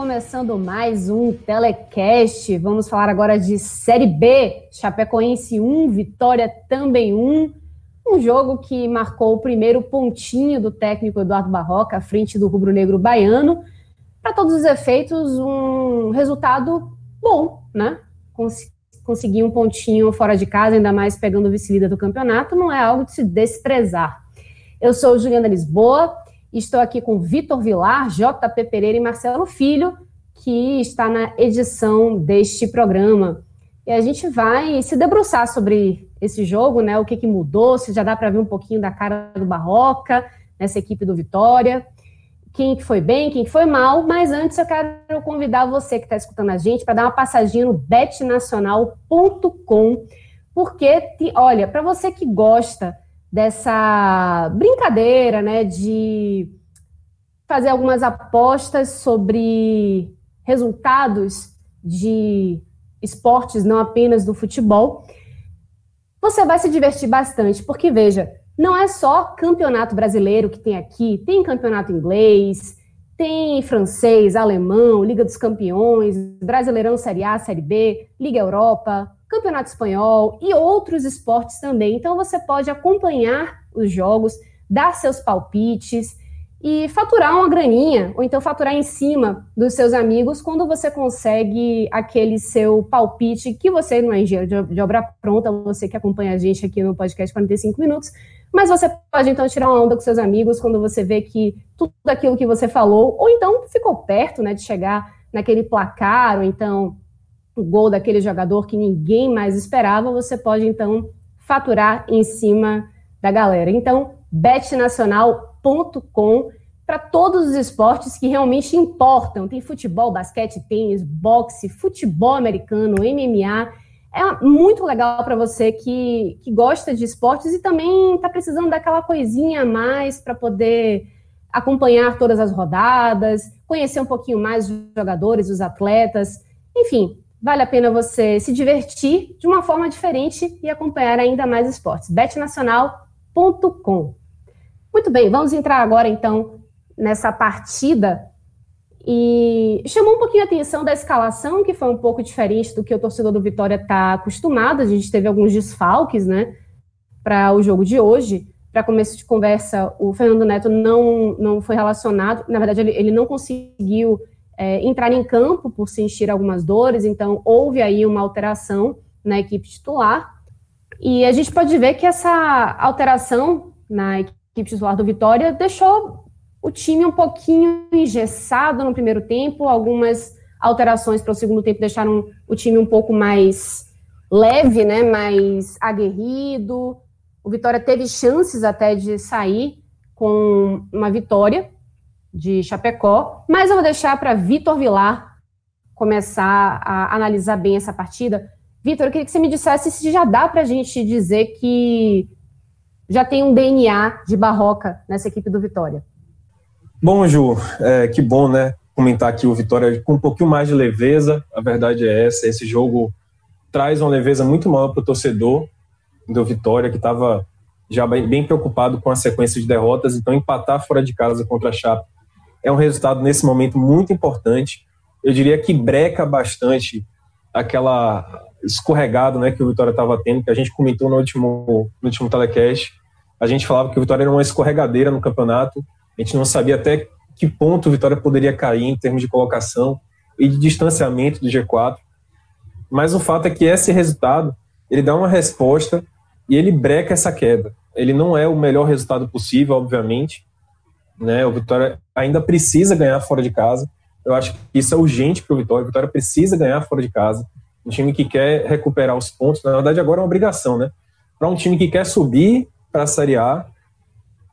Começando mais um telecast. Vamos falar agora de Série B, Chapecoense 1, Vitória também 1. Um jogo que marcou o primeiro pontinho do técnico Eduardo Barroca à frente do rubro-negro baiano. Para todos os efeitos, um resultado bom, né? Cons conseguir um pontinho fora de casa, ainda mais pegando o vice-líder do campeonato, não é algo de se desprezar. Eu sou Juliana Lisboa Estou aqui com Vitor Vilar, JP Pereira e Marcelo Filho, que está na edição deste programa. E a gente vai se debruçar sobre esse jogo, né? O que, que mudou, se já dá para ver um pouquinho da cara do Barroca nessa equipe do Vitória, quem que foi bem, quem que foi mal. Mas antes eu quero convidar você que está escutando a gente para dar uma passadinha no betnacional.com, porque, olha, para você que gosta dessa brincadeira, né, de fazer algumas apostas sobre resultados de esportes, não apenas do futebol, você vai se divertir bastante, porque veja, não é só campeonato brasileiro que tem aqui, tem campeonato inglês, tem francês, alemão, Liga dos Campeões, Brasileirão Série A, Série B, Liga Europa, Campeonato Espanhol e outros esportes também. Então você pode acompanhar os jogos, dar seus palpites e faturar uma graninha, ou então faturar em cima dos seus amigos quando você consegue aquele seu palpite, que você não é engenheiro de obra pronta, você que acompanha a gente aqui no podcast 45 minutos, mas você pode então tirar uma onda com seus amigos quando você vê que tudo aquilo que você falou, ou então ficou perto né, de chegar naquele placar, ou então o gol daquele jogador que ninguém mais esperava, você pode então faturar em cima da galera. Então, betnacional.com para todos os esportes que realmente importam. Tem futebol, basquete, tênis, boxe, futebol americano, MMA. É muito legal para você que, que gosta de esportes e também está precisando daquela coisinha a mais para poder acompanhar todas as rodadas, conhecer um pouquinho mais os jogadores, os atletas. Enfim, vale a pena você se divertir de uma forma diferente e acompanhar ainda mais esportes. betnacional.com. Muito bem, vamos entrar agora então nessa partida e chamou um pouquinho a atenção da escalação, que foi um pouco diferente do que o torcedor do Vitória está acostumado. A gente teve alguns desfalques, né, para o jogo de hoje. Para começo de conversa, o Fernando Neto não, não foi relacionado, na verdade, ele, ele não conseguiu é, entrar em campo por sentir algumas dores, então houve aí uma alteração na equipe titular. E a gente pode ver que essa alteração na equipe titular do Vitória deixou o time um pouquinho engessado no primeiro tempo, algumas alterações para o segundo tempo deixaram o time um pouco mais leve, né, mais aguerrido. O Vitória teve chances até de sair com uma vitória, de Chapecó, mas eu vou deixar para Vitor Vilar começar a analisar bem essa partida. Vitor, eu queria que você me dissesse se já dá para a gente dizer que já tem um DNA de Barroca nessa equipe do Vitória. Bom, Ju, é, que bom, né? Comentar aqui o Vitória com um pouquinho mais de leveza. A verdade é essa: esse jogo traz uma leveza muito maior para o torcedor do Vitória, que estava já bem, bem, preocupado com a sequência de derrotas. Então, empatar fora de casa contra a Chape é um resultado nesse momento muito importante. Eu diria que breca bastante aquela escorregada né, que o Vitória estava tendo, que a gente comentou no último, no último telecast. A gente falava que o Vitória era uma escorregadeira no campeonato. A gente não sabia até que ponto o Vitória poderia cair em termos de colocação e de distanciamento do G4. Mas o fato é que esse resultado ele dá uma resposta e ele breca essa queda. ele não é o melhor resultado possível, obviamente. Né? O Vitória ainda precisa ganhar fora de casa. Eu acho que isso é urgente para o Vitória. O Vitória precisa ganhar fora de casa. Um time que quer recuperar os pontos, na verdade, agora é uma obrigação, né? Para um time que quer subir para a Série A,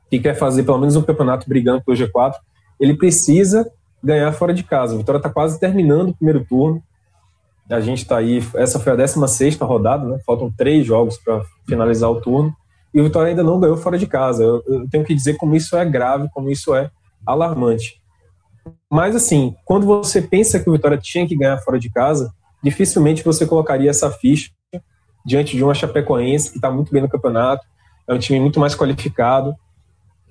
que quer fazer pelo menos um campeonato brigando pelo G4, ele precisa ganhar fora de casa. O Vitória está quase terminando o primeiro turno. A gente está aí, essa foi a 16 rodada, né? Faltam três jogos para finalizar o turno. E o Vitória ainda não ganhou fora de casa. Eu, eu, tenho que dizer como isso é grave, como isso é alarmante. Mas, assim, quando você pensa que o Vitória tinha que ganhar fora de casa, dificilmente você colocaria essa ficha diante de uma Chapecoense que está muito bem no campeonato, é um time muito mais qualificado.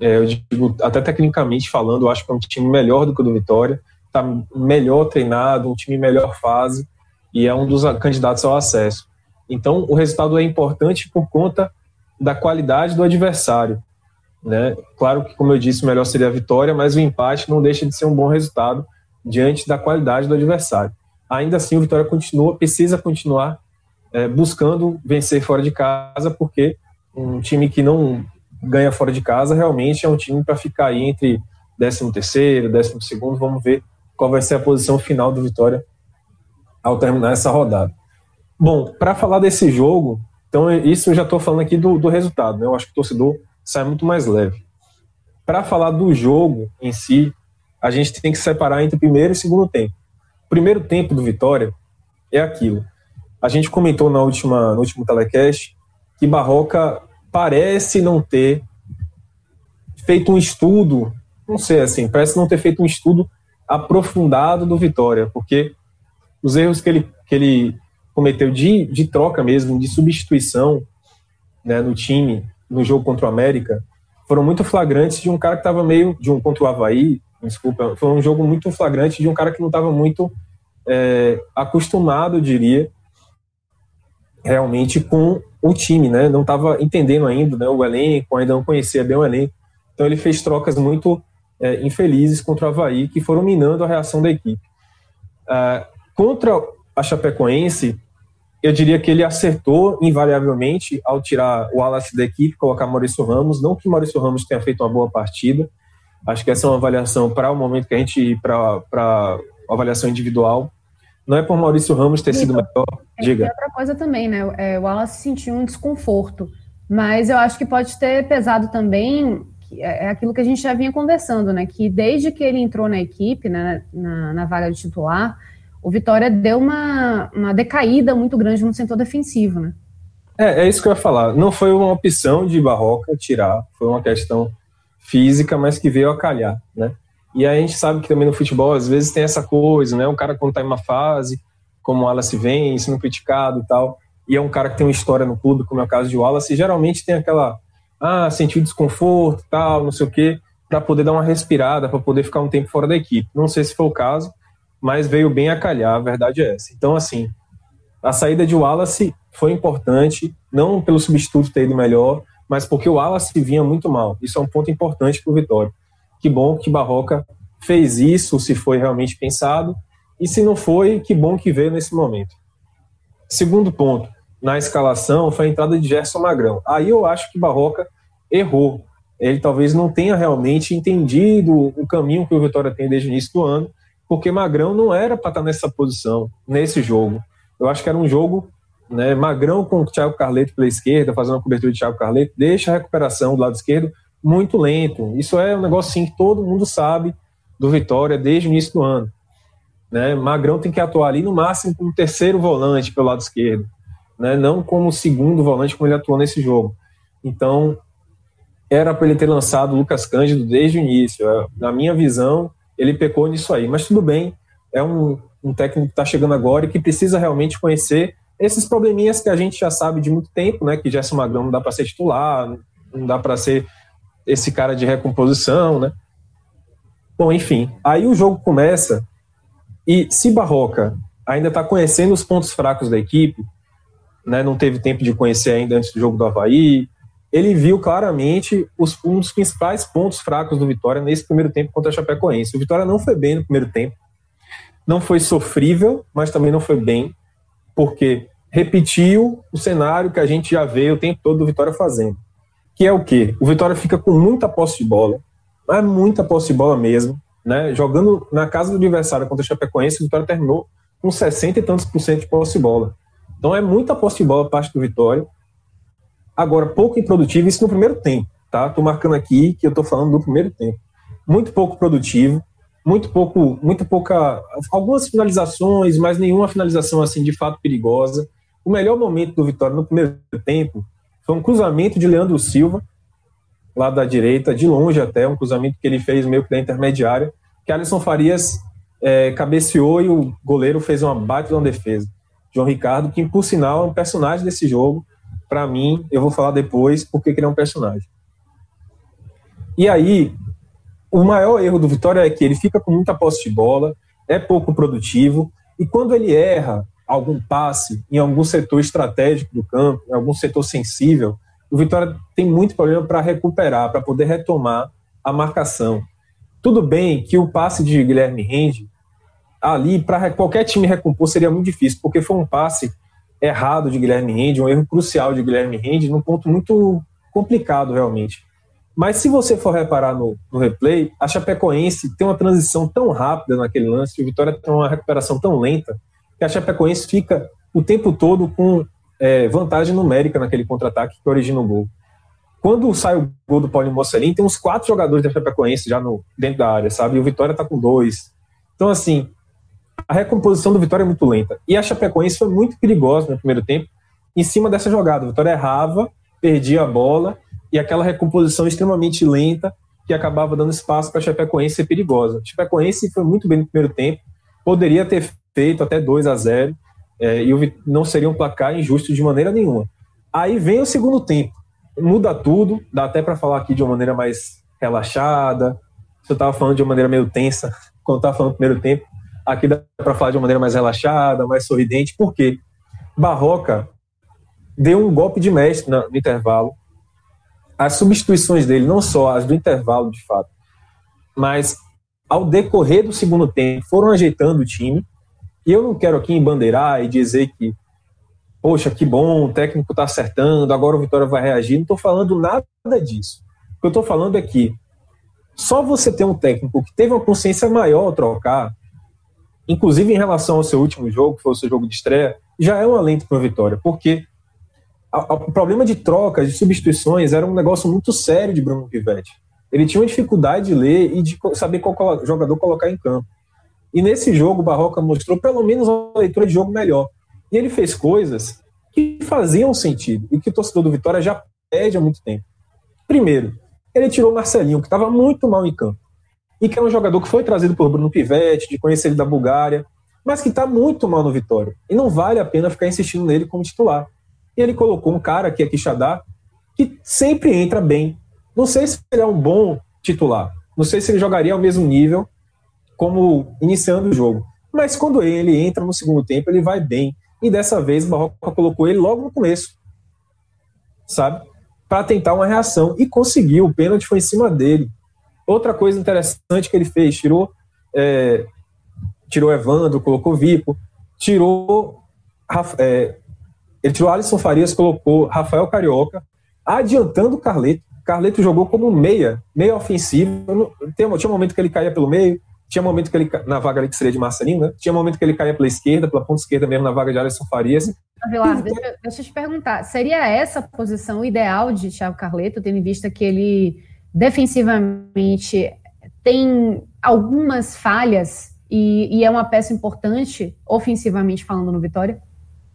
É, eu digo, até tecnicamente falando, eu acho que é um time melhor do que o do Vitória, está melhor treinado, um time melhor fase e é um dos candidatos ao acesso. Então, o resultado é importante por conta da qualidade do adversário. Né? Claro que, como eu disse, melhor seria a vitória, mas o empate não deixa de ser um bom resultado diante da qualidade do adversário. Ainda assim, o Vitória continua, precisa continuar é, buscando vencer fora de casa, porque um time que não ganha fora de casa realmente é um time para ficar aí entre 13 terceiro, 12 segundo. Vamos ver qual vai ser a posição final do Vitória ao terminar essa rodada. Bom, para falar desse jogo, então isso eu já estou falando aqui do, do resultado, né? Eu acho que o torcedor sai muito mais leve. Para falar do jogo em si, a gente tem que separar entre primeiro e segundo tempo. O primeiro tempo do Vitória é aquilo. A gente comentou na última, no último telecast que Barroca parece não ter feito um estudo, não sei assim, parece não ter feito um estudo aprofundado do Vitória, porque os erros que ele, que ele cometeu de, de troca mesmo, de substituição né, no time, no jogo contra o América, foram muito flagrantes de um cara que estava meio. de um contra o Havaí, desculpa, foi um jogo muito flagrante de um cara que não estava muito é, acostumado, diria, realmente com o time, né? Não estava entendendo ainda né, o elenco, ainda não conhecia bem o elenco. Então ele fez trocas muito é, infelizes contra o Havaí, que foram minando a reação da equipe. Uh, Contra a Chapecoense, eu diria que ele acertou invariavelmente ao tirar o Wallace da equipe, colocar Maurício Ramos. Não que Maurício Ramos tenha feito uma boa partida, acho que essa é uma avaliação para o momento que a gente para avaliação individual. Não é por Maurício Ramos ter sido melhor. Diga. É outra coisa também, né? É, o Wallace sentiu um desconforto, mas eu acho que pode ter pesado também. É, é aquilo que a gente já vinha conversando, né? Que desde que ele entrou na equipe, né, na, na vaga de titular, o Vitória deu uma, uma decaída muito grande no setor defensivo, né? É, é isso que eu ia falar. Não foi uma opção de Barroca tirar, foi uma questão física, mas que veio a calhar, né? E aí a gente sabe que também no futebol, às vezes, tem essa coisa, né? Um cara quando tá em uma fase, como o Wallace vem, sendo criticado e tal, e é um cara que tem uma história no clube, como é o caso de Wallace, geralmente tem aquela, ah, sentiu desconforto tal, não sei o quê, para poder dar uma respirada, para poder ficar um tempo fora da equipe. Não sei se foi o caso, mas veio bem a calhar, a verdade é essa. Então, assim, a saída de Wallace foi importante, não pelo substituto ter ido melhor, mas porque o Wallace vinha muito mal. Isso é um ponto importante para o Vitória. Que bom que Barroca fez isso, se foi realmente pensado, e se não foi, que bom que veio nesse momento. Segundo ponto, na escalação, foi a entrada de Gerson Magrão. Aí eu acho que Barroca errou. Ele talvez não tenha realmente entendido o caminho que o Vitória tem desde o início do ano porque Magrão não era para estar tá nessa posição, nesse jogo. Eu acho que era um jogo, né, Magrão com o Thiago Carleto pela esquerda, fazendo a cobertura de Thiago Carleto, deixa a recuperação do lado esquerdo muito lento. Isso é um negócio que todo mundo sabe do Vitória desde o início do ano. Né? Magrão tem que atuar ali no máximo como terceiro volante pelo lado esquerdo, né? não como segundo volante como ele atuou nesse jogo. Então, era para ele ter lançado o Lucas Cândido desde o início. É, na minha visão, ele pecou nisso aí. Mas tudo bem, é um, um técnico que está chegando agora e que precisa realmente conhecer esses probleminhas que a gente já sabe de muito tempo, né? Que Gerson Magrão não dá para ser titular, não dá para ser esse cara de recomposição, né? Bom, enfim, aí o jogo começa e se Barroca ainda está conhecendo os pontos fracos da equipe, né? Não teve tempo de conhecer ainda antes do jogo do Havaí, ele viu claramente os, um dos principais pontos fracos do Vitória nesse primeiro tempo contra a Chapecoense. O Vitória não foi bem no primeiro tempo, não foi sofrível, mas também não foi bem, porque repetiu o cenário que a gente já vê o tempo todo do Vitória fazendo. Que é o quê? O Vitória fica com muita posse de bola, mas muita posse de bola mesmo, né? Jogando na casa do adversário contra o Chapecoense, o Vitória terminou com 60 e tantos por cento de posse de bola. Então é muita posse de bola parte do Vitória. Agora, pouco improdutivo, isso no primeiro tempo, tá? Tô marcando aqui que eu tô falando do primeiro tempo. Muito pouco produtivo, muito pouco, muito pouca, algumas finalizações, mas nenhuma finalização assim de fato perigosa. O melhor momento do Vitória no primeiro tempo foi um cruzamento de Leandro Silva, lá da direita, de longe até, um cruzamento que ele fez meio que da intermediária, que Alisson Farias é, cabeceou e o goleiro fez uma bate de defesa. João Ricardo, que por sinal é um personagem desse jogo. Para mim, eu vou falar depois porque ele é um personagem. E aí, o maior erro do Vitória é que ele fica com muita posse de bola, é pouco produtivo, e quando ele erra algum passe em algum setor estratégico do campo, em algum setor sensível, o Vitória tem muito problema para recuperar, para poder retomar a marcação. Tudo bem que o passe de Guilherme Rende, ali, para qualquer time recompor, seria muito difícil, porque foi um passe errado de Guilherme Rende, um erro crucial de Guilherme Rende, num ponto muito complicado, realmente. Mas se você for reparar no, no, replay, a Chapecoense tem uma transição tão rápida naquele lance, o Vitória tem uma recuperação tão lenta, que a Chapecoense fica o tempo todo com é, vantagem numérica naquele contra-ataque que origina o gol. Quando sai o gol do Paulinho Mocelin, tem uns quatro jogadores da Chapecoense já no, dentro da área, sabe? E o Vitória tá com dois. Então, assim, a recomposição do Vitória é muito lenta. E a Chapecoense foi muito perigosa no primeiro tempo em cima dessa jogada. O Vitória errava, perdia a bola e aquela recomposição extremamente lenta que acabava dando espaço para a Chapecoense ser perigosa. A Chapecoense foi muito bem no primeiro tempo, poderia ter feito até 2 a 0 é, e não seria um placar injusto de maneira nenhuma. Aí vem o segundo tempo, muda tudo, dá até para falar aqui de uma maneira mais relaxada. Se eu estava falando de uma maneira meio tensa quando estava falando do primeiro tempo, aqui dá para falar de uma maneira mais relaxada, mais sorridente, porque Barroca deu um golpe de mestre no intervalo. As substituições dele, não só as do intervalo de fato, mas ao decorrer do segundo tempo, foram ajeitando o time e eu não quero aqui embandeirar e dizer que, poxa, que bom, o técnico está acertando, agora o Vitória vai reagir. Não estou falando nada disso. O que eu estou falando é que só você ter um técnico que teve uma consciência maior ao trocar, inclusive em relação ao seu último jogo, que foi o seu jogo de estreia, já é um alento para a Vitória, porque o problema de trocas, de substituições, era um negócio muito sério de Bruno Pivetti. Ele tinha uma dificuldade de ler e de saber qual jogador colocar em campo. E nesse jogo, o Barroca mostrou pelo menos uma leitura de jogo melhor. E ele fez coisas que faziam sentido e que o torcedor do Vitória já pede há muito tempo. Primeiro, ele tirou o Marcelinho, que estava muito mal em campo. E que é um jogador que foi trazido por Bruno Pivetti, de conhecer ele da Bulgária, mas que está muito mal no Vitória. E não vale a pena ficar insistindo nele como titular. E ele colocou um cara, que é Quixadá, que sempre entra bem. Não sei se ele é um bom titular. Não sei se ele jogaria ao mesmo nível como iniciando o jogo. Mas quando ele entra no segundo tempo, ele vai bem. E dessa vez o Barroca colocou ele logo no começo. Sabe? Para tentar uma reação. E conseguiu. O pênalti foi em cima dele. Outra coisa interessante que ele fez, tirou é, tirou Evandro, colocou Vico, tirou é, ele tirou Alisson Farias, colocou Rafael Carioca, adiantando o Carleto. Carleto jogou como meia, meia ofensivo. Tinha um momento que ele caía pelo meio, tinha momento que ele, na vaga ali que seria de Marcelinho, né? Tinha momento que ele caía pela esquerda, pela ponta esquerda mesmo, na vaga de Alisson Farias. Vilar, deixa, deixa eu te perguntar, seria essa a posição ideal de Thiago Carleto, tendo em vista que ele defensivamente tem algumas falhas e, e é uma peça importante, ofensivamente falando, no Vitória?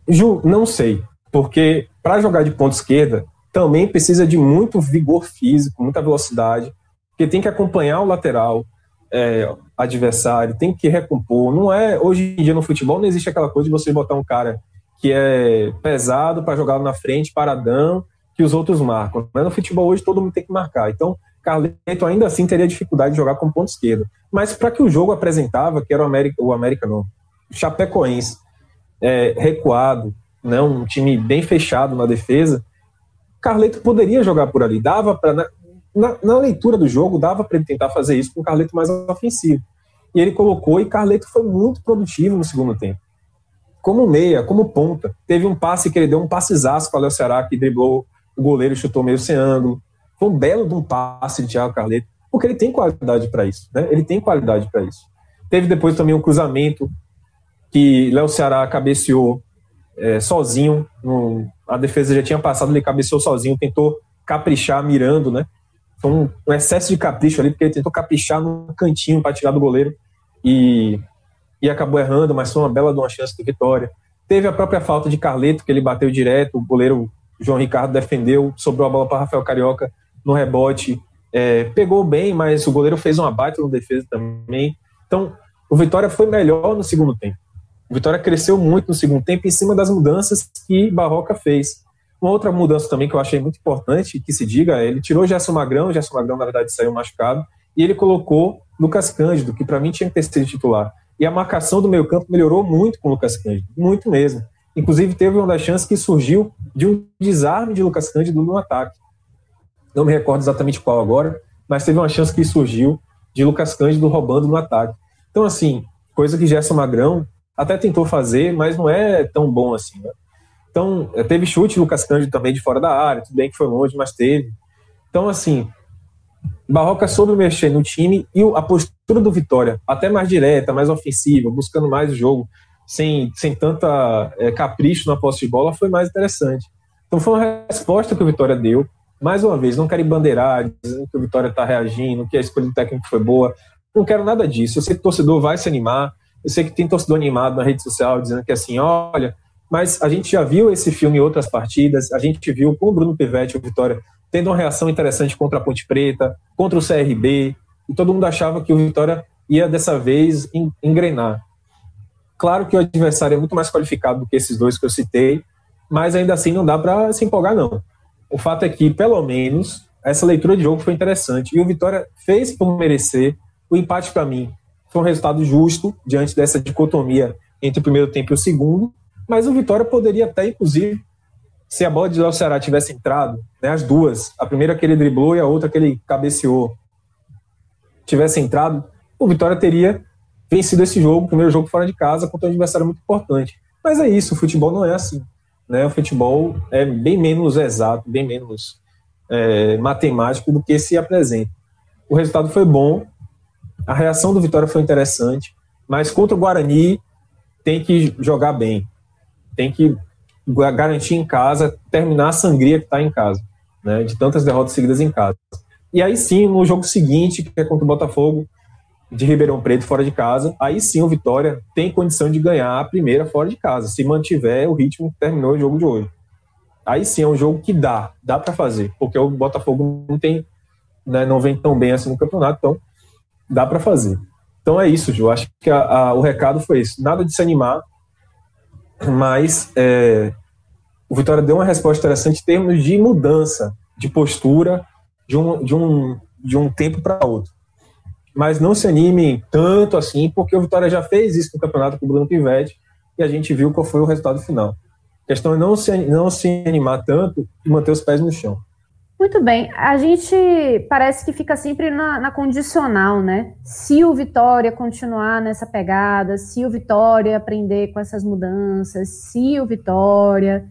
Ju, não sei, porque para jogar de ponta esquerda também precisa de muito vigor físico, muita velocidade, porque tem que acompanhar o lateral, é, adversário, tem que recompor. Não é hoje em dia no futebol não existe aquela coisa de você botar um cara que é pesado para jogar na frente, paradão, que os outros marcam. Mas no futebol hoje todo mundo tem que marcar. Então, Carleto ainda assim teria dificuldade de jogar como ponto esquerdo. Mas para que o jogo apresentava, que era o América, o América não, o Chapecoense, é, recuado, né, um time bem fechado na defesa, Carleto poderia jogar por ali. Dava para na, na, leitura do jogo, dava para ele tentar fazer isso com o Carleto mais ofensivo. E ele colocou, e Carleto foi muito produtivo no segundo tempo. Como meia, como ponta. Teve um passe que ele deu um passezaço para o Léo Ceará, que driblou o goleiro, chutou meio sem ângulo. Foi um belo de um passe de Thiago Carleto, porque ele tem qualidade para isso, né? Ele tem qualidade para isso. Teve depois também um cruzamento que Léo Ceará cabeceou é, sozinho. No, a defesa já tinha passado, ele cabeceou sozinho, tentou caprichar mirando, né? Foi um, um excesso de capricho ali, porque ele tentou caprichar no cantinho para tirar do goleiro e, e acabou errando, mas foi uma bela de uma chance de vitória. Teve a própria falta de Carleto, que ele bateu direto, o goleiro João Ricardo defendeu, sobrou a bola para Rafael Carioca no rebote. É, pegou bem, mas o goleiro fez uma baita no defesa também. Então, o Vitória foi melhor no segundo tempo. O Vitória cresceu muito no segundo tempo em cima das mudanças que Barroca fez. Uma outra mudança também que eu achei muito importante que se diga, ele tirou Gerson Magrão, Gerson Magrão na verdade saiu machucado, e ele colocou Lucas Cândido, que para mim tinha que ter sido titular. E a marcação do meio campo melhorou muito com o Lucas Cândido, muito mesmo. Inclusive teve uma das chances que surgiu de um desarme de Lucas Cândido no ataque. Não me recordo exatamente qual agora, mas teve uma chance que surgiu de Lucas Cândido roubando no ataque. Então, assim, coisa que Gerson Magrão até tentou fazer, mas não é tão bom assim. Né? Então, eh, teve chute Lucas Cândido também de fora da área, tudo bem que foi longe, mas teve. Então, assim, Barroca soube mexer no time e a postura do Vitória, até mais direta, mais ofensiva, buscando mais o jogo, sem, sem tanta é, capricho na posse de bola, foi mais interessante. Então, foi uma resposta que o Vitória deu. Mais uma vez, não quero bandeirar, dizendo que o Vitória está reagindo, que a escolha do técnico foi boa. Não quero nada disso. Eu sei que o torcedor vai se animar. Eu sei que tem torcedor animado na rede social dizendo que assim, olha, mas a gente já viu esse filme em outras partidas, a gente viu com o Bruno Pivetti, o Vitória, tendo uma reação interessante contra a Ponte Preta, contra o CRB, e todo mundo achava que o Vitória ia dessa vez engrenar. Claro que o adversário é muito mais qualificado do que esses dois que eu citei, mas ainda assim não dá para se empolgar, não. O fato é que, pelo menos, essa leitura de jogo foi interessante. E o Vitória fez por merecer. O empate, para mim, foi um resultado justo diante dessa dicotomia entre o primeiro tempo e o segundo. Mas o Vitória poderia até, inclusive, se a bola de Léo Ceará tivesse entrado, né, as duas, a primeira que ele driblou e a outra que ele cabeceou, tivesse entrado, o Vitória teria vencido esse jogo, o primeiro jogo fora de casa, contra um adversário muito importante. Mas é isso, o futebol não é assim. Né? O futebol é bem menos exato, bem menos é, matemático do que se apresenta. O resultado foi bom, a reação do Vitória foi interessante, mas contra o Guarani tem que jogar bem tem que garantir em casa, terminar a sangria que está em casa, né, de tantas derrotas seguidas em casa. E aí sim, no jogo seguinte, que é contra o Botafogo de Ribeirão Preto fora de casa, aí sim o Vitória tem condição de ganhar a primeira fora de casa, se mantiver o ritmo que terminou o jogo de hoje. Aí sim é um jogo que dá, dá para fazer, porque o Botafogo não tem, né, não vem tão bem assim no campeonato, então dá para fazer. Então é isso, Ju. Acho que a, a, o recado foi isso. Nada de se animar, mas é, o Vitória deu uma resposta interessante em termos de mudança de postura de um, de um, de um tempo para outro. Mas não se animem tanto assim, porque o Vitória já fez isso no campeonato com o Bruno Pivetti e a gente viu qual foi o resultado final. A questão é não se, não se animar tanto e manter os pés no chão. Muito bem, a gente parece que fica sempre na, na, condicional, né? Se o Vitória continuar nessa pegada, se o Vitória aprender com essas mudanças, se o Vitória.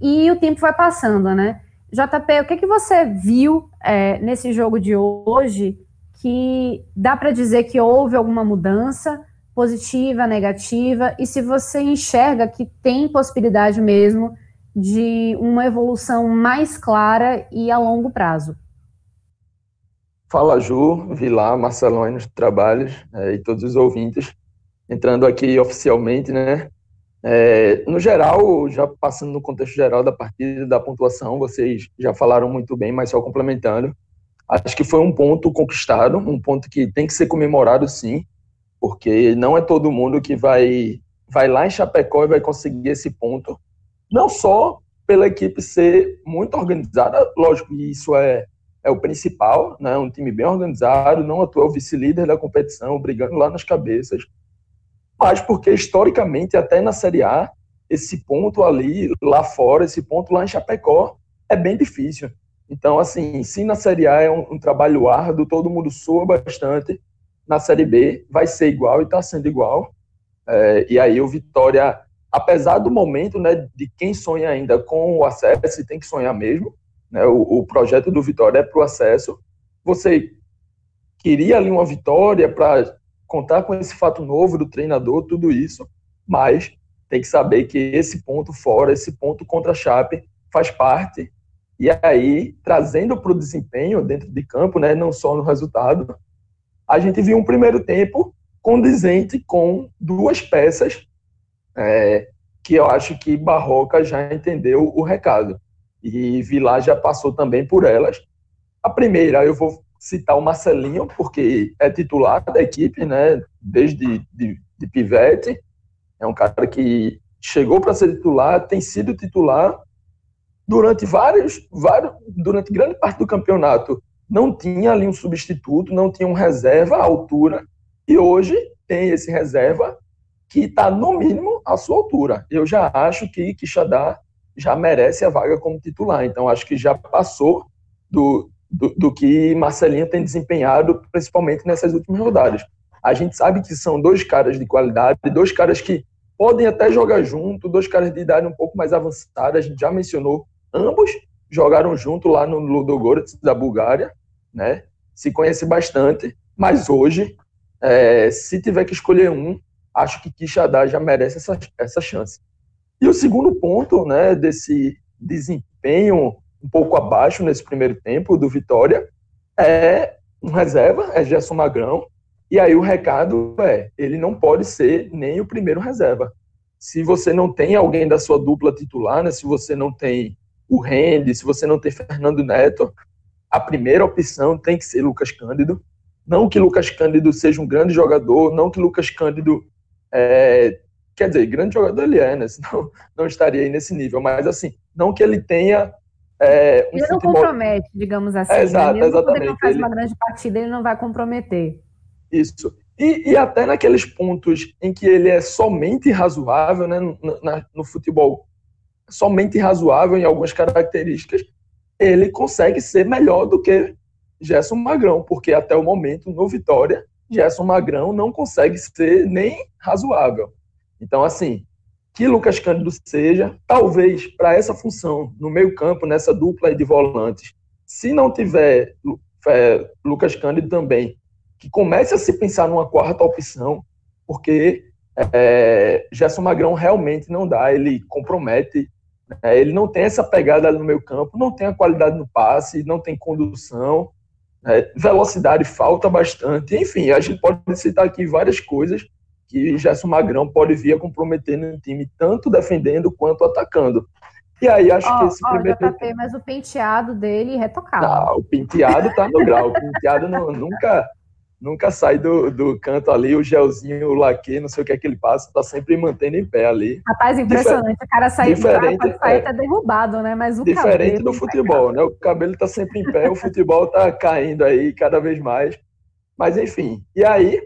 E o tempo vai passando, né? JP, o que, que você viu é, nesse jogo de hoje que dá para dizer que houve alguma mudança, positiva, negativa, e se você enxerga que tem possibilidade mesmo de uma evolução mais clara e a longo prazo. Fala Ju, Vilar, Marcelões nos trabalhos é, e todos os ouvintes entrando aqui oficialmente, né? É, no geral, já passando no contexto geral da partida, da pontuação, vocês já falaram muito bem, mas só complementando, acho que foi um ponto conquistado, um ponto que tem que ser comemorado sim, porque não é todo mundo que vai vai lá em Chapecó e vai conseguir esse ponto não só pela equipe ser muito organizada, lógico que isso é, é o principal, né? um time bem organizado, não atual vice-líder da competição, brigando lá nas cabeças, mas porque historicamente, até na Série A, esse ponto ali, lá fora, esse ponto lá em Chapecó, é bem difícil. Então, assim, se na Série A é um, um trabalho árduo, todo mundo soa bastante, na Série B vai ser igual e está sendo igual. É, e aí o Vitória apesar do momento, né, de quem sonha ainda com o acesso, tem que sonhar mesmo, né? o, o projeto do Vitória é para o acesso. Você queria ali uma vitória para contar com esse fato novo do treinador, tudo isso, mas tem que saber que esse ponto fora, esse ponto contra a Chape faz parte. E aí, trazendo para o desempenho dentro de campo, né, não só no resultado, a gente viu um primeiro tempo condizente com duas peças é, que eu acho que Barroca já entendeu o recado. E Vilar já passou também por elas. A primeira, eu vou citar o Marcelinho, porque é titular da equipe, né? Desde de, de pivete. É um cara que chegou para ser titular, tem sido titular durante vários, vários, durante grande parte do campeonato. Não tinha ali um substituto, não tinha um reserva à altura. E hoje tem esse reserva que está, no mínimo, à sua altura. Eu já acho que Quixadá já merece a vaga como titular. Então, acho que já passou do, do, do, que Marcelinho tem desempenhado, principalmente nessas últimas rodadas. A gente sabe que são dois caras de qualidade, dois caras que podem até jogar junto, dois caras de idade um pouco mais avançada, a gente já mencionou, ambos jogaram junto lá no Ludogorets da Bulgária, né? Se conhece bastante, mas hoje, é, se tiver que escolher um, acho que Quixadá já merece essa, essa chance. E o segundo ponto, né, desse desempenho um pouco abaixo nesse primeiro tempo do Vitória, é um reserva, é Gerson Magrão, e aí o recado é, ele não pode ser nem o primeiro reserva. Se você não tem alguém da sua dupla titular, né, se você não tem o Rende, se você não tem Fernando Neto, a primeira opção tem que ser Lucas Cândido. Não que Lucas Cândido seja um grande jogador, não que Lucas Cândido é, quer dizer, grande jogador ele é, né? Senão não estaria aí nesse nível. Mas assim, não que ele tenha é, um ele não futebol... compromete, digamos assim. É, exato, né? exatamente. Quando ele não faz ele... uma grande partida, ele não vai comprometer. Isso. E, e, até naqueles pontos em que ele é somente razoável, né, no, na, no futebol, somente razoável em algumas características, ele consegue ser melhor do que Gerson Magrão, porque até o momento, no Vitória, Gerson Magrão não consegue ser nem razoável. Então, assim, que Lucas Cândido seja, talvez para essa função no meio-campo, nessa dupla de volantes, se não tiver é, Lucas Cândido também, que comece a se pensar numa quarta opção, porque é, Gerson Magrão realmente não dá, ele compromete, é, ele não tem essa pegada no meio campo, não tem a qualidade no passe, não tem condução, é, velocidade falta bastante, enfim, a gente pode citar aqui várias coisas que Gerson Magrão pode vir a comprometer no time, tanto defendendo quanto atacando. E aí acho oh, que esse oh, primeiro. JP, mas o penteado dele é retocado. Não, o penteado tá no grau. O penteado não, nunca, nunca sai do, do canto ali, o gelzinho, o laque, não sei o que é que ele passa, tá sempre mantendo em pé ali. Rapaz, impressionante. Difer o cara sai diferente, de sair é, até derrubado, né? Mas o Diferente cabelo, do futebol, né? O cabelo tá sempre em pé, o futebol tá caindo aí cada vez mais. Mas enfim. E aí,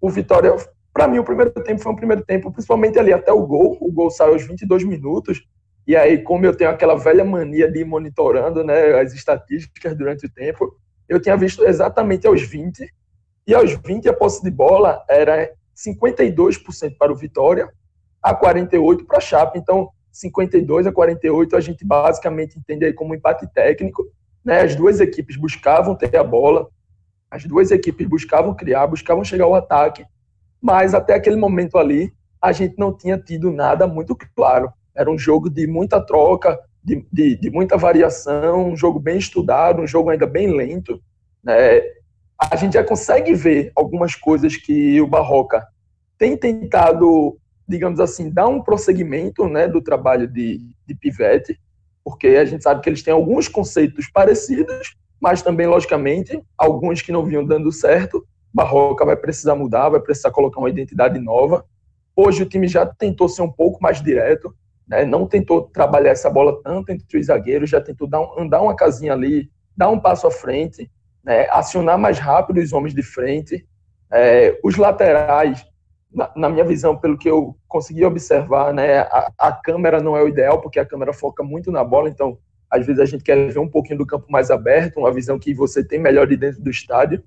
o Vitória, para mim, o primeiro tempo foi um primeiro tempo, principalmente ali até o gol. O gol saiu aos 22 minutos. E aí, como eu tenho aquela velha mania de ir monitorando né, as estatísticas durante o tempo, eu tinha visto exatamente aos 20. E aos 20 a posse de bola era 52% para o Vitória, a 48% para a Chape. Então, 52 a 48 a gente basicamente entende aí como um empate técnico. Né? As duas equipes buscavam ter a bola, as duas equipes buscavam criar, buscavam chegar ao ataque, mas até aquele momento ali a gente não tinha tido nada muito claro. Era um jogo de muita troca, de, de, de muita variação, um jogo bem estudado, um jogo ainda bem lento. Né? A gente já consegue ver algumas coisas que o Barroca tem tentado, digamos assim, dar um prosseguimento né, do trabalho de, de Pivete, porque a gente sabe que eles têm alguns conceitos parecidos, mas também, logicamente, alguns que não vinham dando certo, Barroca vai precisar mudar, vai precisar colocar uma identidade nova. Hoje o time já tentou ser um pouco mais direto, né? não tentou trabalhar essa bola tanto entre os zagueiros, já tentou dar um, andar uma casinha ali, dar um passo à frente, né? acionar mais rápido os homens de frente. É, os laterais, na, na, minha visão, pelo que eu consegui observar, né? a, a câmera não é o ideal, porque a câmera foca muito na bola, então às vezes a gente quer ver um pouquinho do campo mais aberto, uma visão que você tem melhor de dentro do estádio.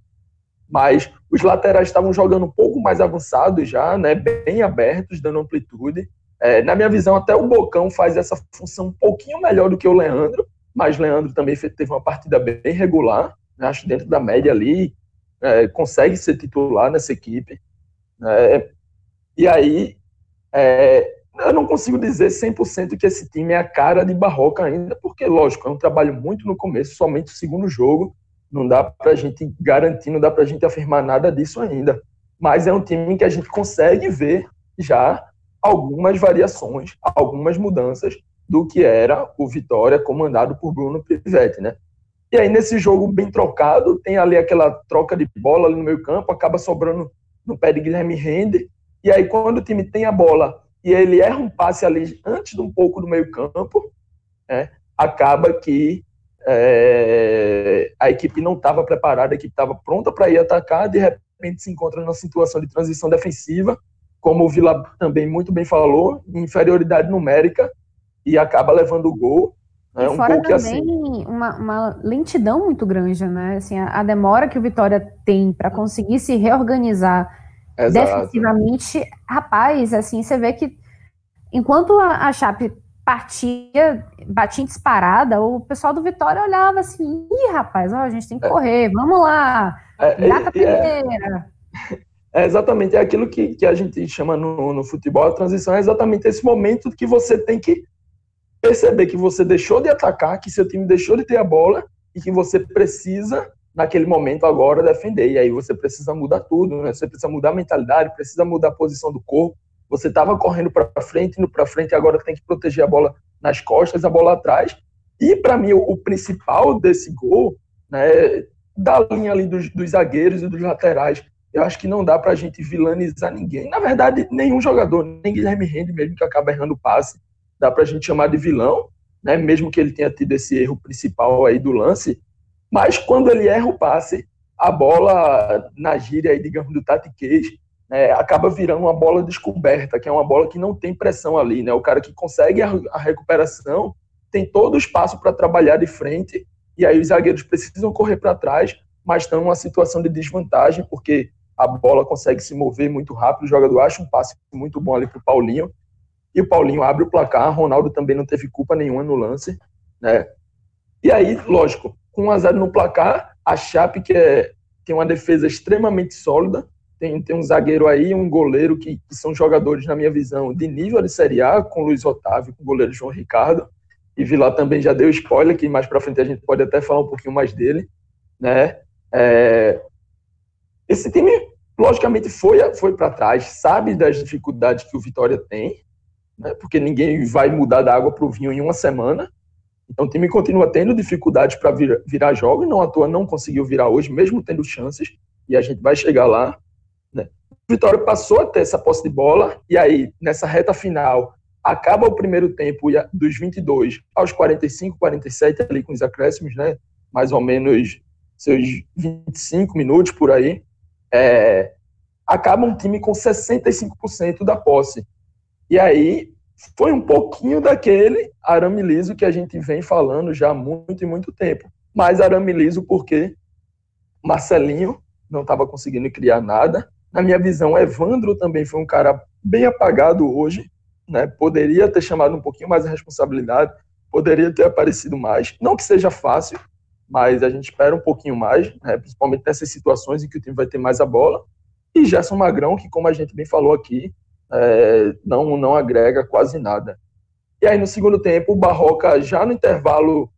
Mas os laterais estavam jogando um pouco mais avançados já, né, bem abertos, dando amplitude. É, na minha visão, até o Bocão faz essa função um pouquinho melhor do que o Leandro, mas Leandro também teve uma partida bem regular, né? acho dentro da média ali, é, consegue ser titular nessa equipe. É, e aí, é, eu não consigo dizer 100% que esse time é a cara de Barroca ainda, porque, lógico, é um trabalho muito no começo, somente o segundo jogo, não dá para a gente garantir, não dá para a gente afirmar nada disso ainda. Mas é um time que a gente consegue ver já algumas variações, algumas mudanças do que era o Vitória comandado por Bruno Pivetti, né? E aí, nesse jogo bem trocado, tem ali aquela troca de bola ali no meio campo, acaba sobrando no pé de Guilherme Rende. E aí, quando o time tem a bola e ele erra um passe ali antes de um pouco do meio campo, né, acaba que é, a equipe não estava preparada, a equipe estava pronta para ir atacar, de repente se encontra numa situação de transição defensiva, como o Vila também muito bem falou, inferioridade numérica, e acaba levando o gol. É um fora também assim. uma, uma, lentidão muito grande, né? Assim, a, a demora que o Vitória tem para conseguir se reorganizar Exato. defensivamente, rapaz, assim, você vê que enquanto a, a Chape partia, batia disparada, o pessoal do Vitória olhava assim, ih, rapaz, ó, a gente tem que é. correr, vamos lá, é, gata é, primeira. É, exatamente, é aquilo que, que a gente chama no, no futebol, a transição é exatamente esse momento que você tem que perceber que você deixou de atacar, que seu time deixou de ter a bola e que você precisa, naquele momento agora, defender. E aí você precisa mudar tudo, né? Você precisa mudar a mentalidade, precisa mudar a posição do corpo. Você estava correndo para frente, indo para frente, agora tem que proteger a bola nas costas, a bola atrás. E para mim, o, o, principal desse gol, né, da linha ali dos, dos zagueiros e dos laterais, eu acho que não dá para a gente vilanizar ninguém. Na verdade, nenhum jogador, nem Guilherme Rende mesmo, que acaba errando o passe, dá para a gente chamar de vilão, né? mesmo que ele tenha tido esse erro principal aí do lance, mas quando ele erra o passe, a bola, na gíria aí, digamos, do Tati Cage, né, acaba virando uma bola descoberta, que é uma bola que não tem pressão ali, né? O cara que consegue a, a recuperação tem todo o espaço para trabalhar de frente, e aí os zagueiros precisam correr para trás, mas estão numa situação de desvantagem, porque a bola consegue se mover muito rápido, o jogador acha um passe muito bom ali para o Paulinho, e o Paulinho abre o placar, Ronaldo também não teve culpa nenhuma no lance, né? E aí, lógico, com 1 a 0 no placar, a Chape que é, tem uma defesa extremamente sólida, tem, tem um zagueiro aí, um goleiro que, que, são jogadores, na minha visão, de nível de Série A, com Luiz Otávio, com o goleiro João Ricardo, e Vilar também já deu spoiler, que mais para frente a gente pode até falar um pouquinho mais dele, né? É... Esse time, logicamente, foi, foi para trás, sabe das dificuldades que o Vitória tem, né? porque ninguém vai mudar da água para o vinho em uma semana. Então o time continua tendo dificuldades para vir, virar jogo e não à toa não conseguiu virar hoje, mesmo tendo chances, e a gente vai chegar lá. Né? O Vitória passou a ter essa posse de bola, e aí, nessa reta final, acaba o primeiro tempo dos 22 aos 45, 47, ali com os acréscimos, né? mais ou menos seus 25 minutos por aí. É, acaba um time com 65% da posse. E aí foi um pouquinho daquele arame liso que a gente vem falando já há muito e muito tempo. Mais arame liso porque Marcelinho não estava conseguindo criar nada. Na minha visão, Evandro também foi um cara bem apagado hoje. Né? Poderia ter chamado um pouquinho mais a responsabilidade, poderia ter aparecido mais. Não que seja fácil, mas a gente espera um pouquinho mais, né? principalmente nessas situações em que o time vai ter mais a bola. E Gerson Magrão, que como a gente bem falou aqui, é, não, não agrega quase nada. E aí, no segundo tempo, o Barroca, já no intervalo,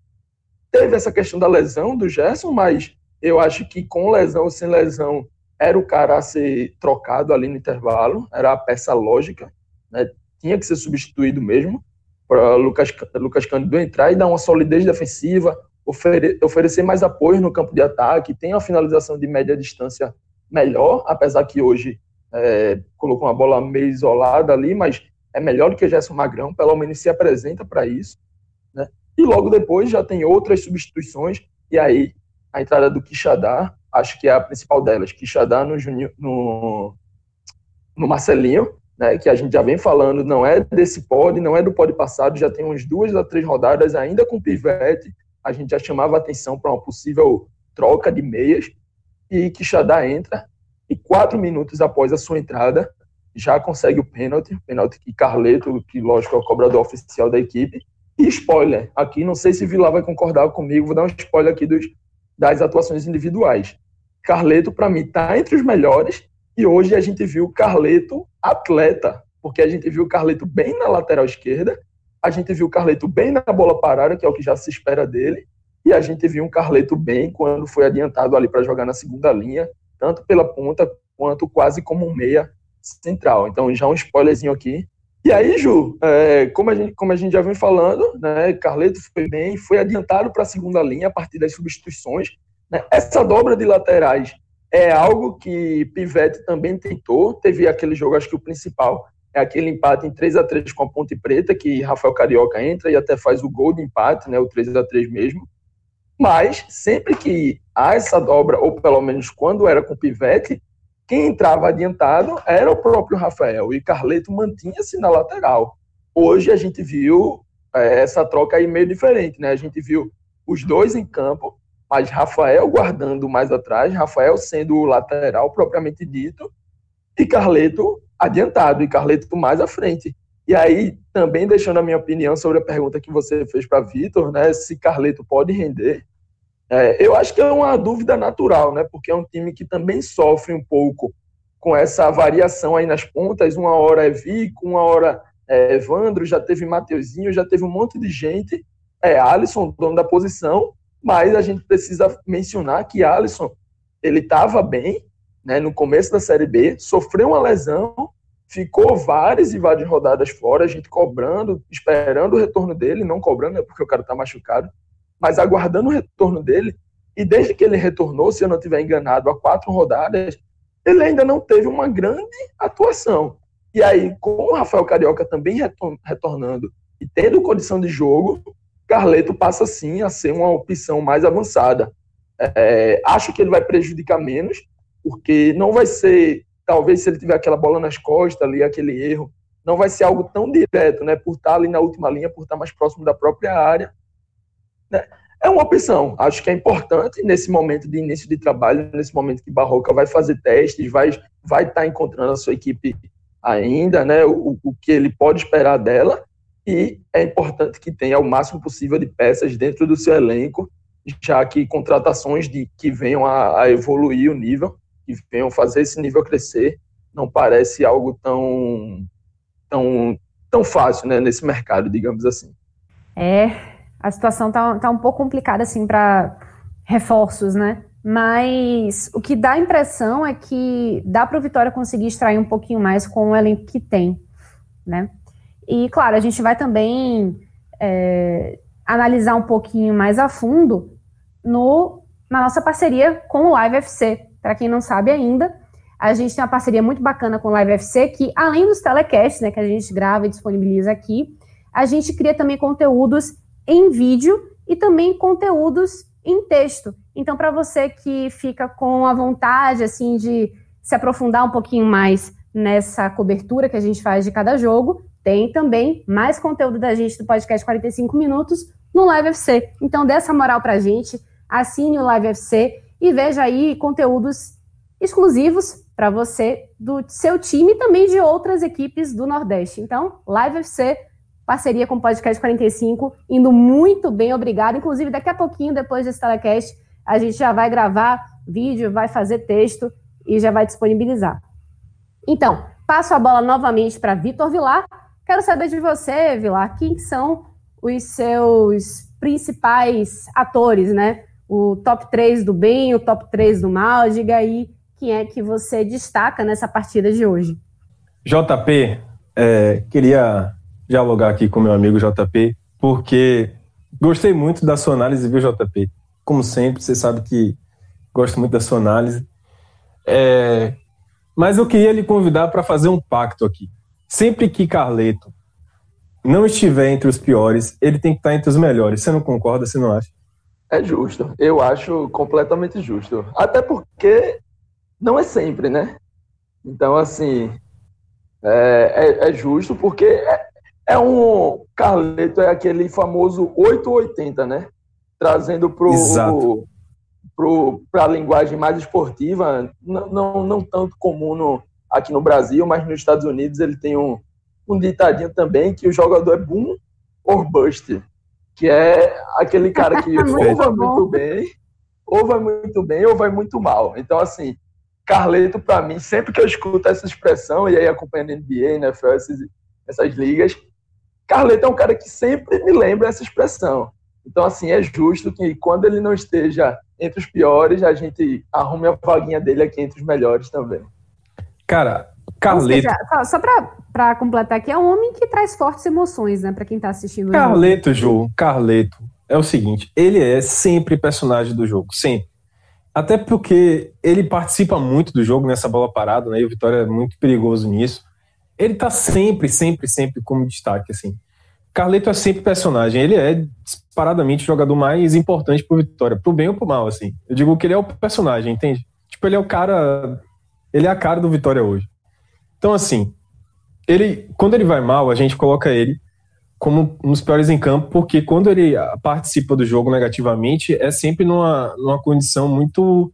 teve essa questão da lesão do Gerson, mas eu acho que com lesão ou sem lesão, era o cara a ser trocado ali no intervalo, era a peça lógica, né? tinha que ser substituído mesmo, para Lucas, Lucas Cândido entrar e dar uma solidez defensiva, ofere, oferecer mais apoio no campo de ataque, tem uma finalização de média distância melhor, apesar que hoje é, colocou uma bola meio isolada ali, mas é melhor do que Gerson Magrão, pelo menos se apresenta para isso. Né? E logo depois já tem outras substituições, e aí a entrada do Quixadá, acho que é a principal delas, Quixadá no, no, no Marcelinho, né, que a gente já vem falando, não é desse pod, não é do pod passado, já tem umas duas a três rodadas ainda com Pivete, a gente já chamava atenção para uma possível troca de meias, e Quixadá entra, e quatro minutos após a sua entrada, já consegue o pênalti, pênalti que Carleto, que lógico é o cobrador oficial da equipe, E spoiler, aqui não sei se Vila vai concordar comigo, vou dar um spoiler aqui dos, das atuações individuais. Carleto, para mim, está entre os melhores, e hoje a gente viu Carleto atleta, porque a gente viu Carleto bem na lateral esquerda, a gente viu Carleto bem na bola parada, que é o que já se espera dele, e a gente viu um Carleto bem quando foi adiantado ali para jogar na segunda linha, tanto pela ponta quanto quase como um meia central. Então, já um spoilerzinho aqui. E aí, Ju, é, como, a gente, como a gente já vem falando, né, Carleto foi bem, foi adiantado para a segunda linha a partir das substituições. Né? Essa dobra de laterais é algo que Pivete também tentou. Teve aquele jogo, acho que o principal é aquele empate em 3 a 3 com a Ponte Preta, que Rafael Carioca entra e até faz o gol de empate, né, o 3 a 3 mesmo. Mas sempre que há essa dobra, ou pelo menos quando era com Pivete, quem entrava adiantado era o próprio Rafael e Carleto mantinha-se na lateral. Hoje a gente viu é, essa troca aí meio diferente, né? A gente viu os dois em campo, mas Rafael guardando mais atrás, Rafael sendo o lateral propriamente dito, e Carleto adiantado, e Carleto mais à frente. E aí, também deixando a minha opinião sobre a pergunta que você fez para Vitor, né? Se Carleto pode render. É, eu acho que é uma dúvida natural, né? Porque é um time que também sofre um pouco com essa variação aí nas pontas. Uma hora é Vico, uma hora é Evandro, já teve Mateuzinho, já teve um monte de gente. É Alisson, dono da posição, mas a gente precisa mencionar que Alisson ele estava bem né, no começo da Série B, sofreu uma lesão, ficou várias e várias rodadas fora, a gente cobrando, esperando o retorno dele, não cobrando, né, porque o cara está machucado, mas aguardando o retorno dele. E desde que ele retornou, se eu não estiver enganado, há quatro rodadas, ele ainda não teve uma grande atuação. E aí, com o Rafael Carioca também retornando e tendo condição de jogo, Carleto passa sim a ser uma opção mais avançada. É, acho que ele vai prejudicar menos, porque não vai ser, talvez se ele tiver aquela bola nas costas ali, aquele erro, não vai ser algo tão direto, né? Por estar ali na última linha, por estar mais próximo da própria área. Né? É uma opção. Acho que é importante nesse momento de início de trabalho, nesse momento que Barroca vai fazer testes, vai vai estar tá encontrando a sua equipe ainda, né? O, o que ele pode esperar dela e é importante que tenha o máximo possível de peças dentro do seu elenco, já que contratações de que venham a, a evoluir o nível, que venham fazer esse nível crescer, não parece algo tão tão tão fácil, né? Nesse mercado, digamos assim. É, a situação tá, tá um pouco complicada, assim, para reforços, né? Mas o que dá a impressão é que dá para o Vitória conseguir extrair um pouquinho mais com o elenco que tem, né? E, claro, a gente vai também é, analisar um pouquinho mais a fundo no, na nossa parceria com o Live FC. Para quem não sabe ainda, a gente tem uma parceria muito bacana com o Live FC, que além dos telecasts, né, que a gente grava e disponibiliza aqui, a gente cria também conteúdos em vídeo e também conteúdos em texto. Então, para você que fica com a vontade assim de se aprofundar um pouquinho mais nessa cobertura que a gente faz de cada jogo, tem também mais conteúdo da gente do podcast 45 minutos no Live FC. Então, dê essa moral para a gente, assine o Live FC e veja aí conteúdos exclusivos para você do seu time e também de outras equipes do Nordeste. Então, Live FC parceria com o Podcast 45, indo muito bem, obrigado. Inclusive, daqui a pouquinho, depois desse telecast, a gente já vai gravar vídeo, vai fazer texto e já vai disponibilizar. Então, passo a bola novamente para Vitor Vilar. Quero saber de você, Vilar, quem são os seus principais atores, né? O top 3 do bem, o top 3 do mal, diga aí quem é que você destaca nessa partida de hoje. JP, é, queria dialogar aqui com meu amigo JP, porque gostei muito da sua análise, viu, JP? Como sempre, você sabe que gosto muito da sua análise. É, mas eu queria lhe convidar para fazer um pacto aqui. Sempre que Carleto não estiver entre os piores, ele tem que estar entre os melhores. Você não concorda? Você não acha? É justo. Eu acho completamente justo. Até porque não é sempre, né? Então, assim, é, é, é justo porque é, é um. Carleto é aquele famoso 880, né? Trazendo pro. para a linguagem mais esportiva, não, não, não tanto comum no, aqui no Brasil, mas nos Estados Unidos ele tem um, um ditadinho também que o jogador é bom or bust, que é aquele cara que ou vai muito bem, ou vai muito bem, ou vai muito mal. Então, assim, Carleto, para mim, sempre que eu escuto essa expressão, e aí acompanhando NBA, NFL, essas, essas ligas, Carleto é um cara que sempre me lembra essa expressão. Então, assim, é justo que quando ele não esteja entre os piores, a gente arrume a vaguinha dele aqui entre os melhores também. Cara, Carleto. Seja, só, para completar aqui, é um homem que traz fortes emoções, né, para quem tá assistindo. Carleto, Ju, Carleto, é o seguinte, ele é sempre personagem do jogo, sempre. Até porque ele participa muito do jogo nessa bola parada, né? E o Vitória é muito perigoso nisso. Ele tá sempre, sempre, sempre como destaque, assim. Carleto é sempre personagem. Ele é disparadamente o jogador mais importante pro Vitória, pro bem ou pro mal, assim. Eu digo que ele é o personagem, entende? Tipo, ele é o cara. Ele é a cara do Vitória hoje. Então, assim, ele, quando ele vai mal, a gente coloca ele como um dos piores em campo, porque quando ele participa do jogo negativamente, é sempre numa, numa condição muito,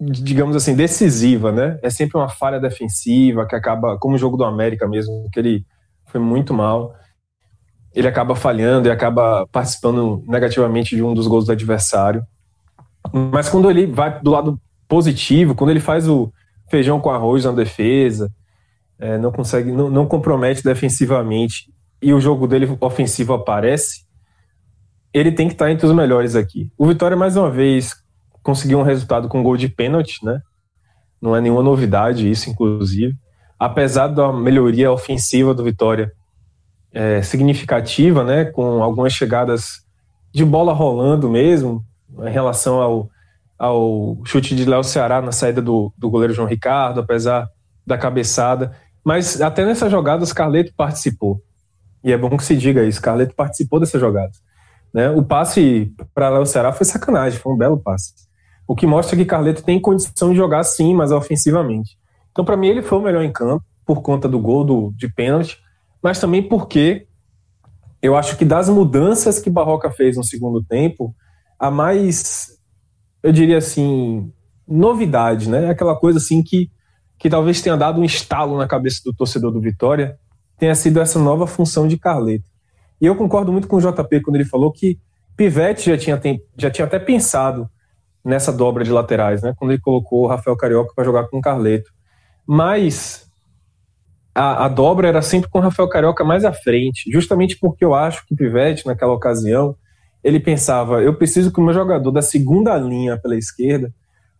digamos assim, decisiva, né? É sempre uma falha defensiva que acaba, como o jogo do América mesmo, que ele foi muito mal. Ele acaba falhando e acaba participando negativamente de um dos gols do adversário. Mas quando ele vai do lado positivo, quando ele faz o feijão com arroz na defesa, é, não consegue, não, não compromete defensivamente e o jogo dele ofensivo aparece, ele tem que estar entre os melhores aqui. O Vitória, mais uma vez, conseguiu um resultado com gol de pênalti, né? Não é nenhuma novidade isso, inclusive. Apesar da melhoria ofensiva do Vitória é, significativa, né? Com algumas chegadas de bola rolando mesmo, em relação ao, ao chute de Léo Ceará na saída do, do goleiro João Ricardo, apesar da cabeçada. Mas até nessas jogadas, Carleto participou. E é bom que se diga isso. Carleto participou dessa jogada. Né? O passe para Léo Ceará foi sacanagem, foi um belo passe. O que mostra que Carleto tem condição de jogar sim, mas ofensivamente. Então, para mim, ele foi o melhor em campo, por conta do gol do, de pênalti, mas também porque eu acho que das mudanças que Barroca fez no segundo tempo, a mais, eu diria assim, novidade, né? Aquela coisa assim que, que talvez tenha dado um estalo na cabeça do torcedor do Vitória, tenha sido essa nova função de Carleto. E eu concordo muito com o JP quando ele falou que Pivete já tinha, já tinha até pensado nessa dobra de laterais, né? Quando ele colocou o Rafael Carioca para jogar com o Carleto. Mas a, a, dobra era sempre com o Rafael Carioca mais à frente, justamente porque eu acho que Pivete, naquela ocasião, ele pensava: eu preciso que o meu jogador da segunda linha pela esquerda,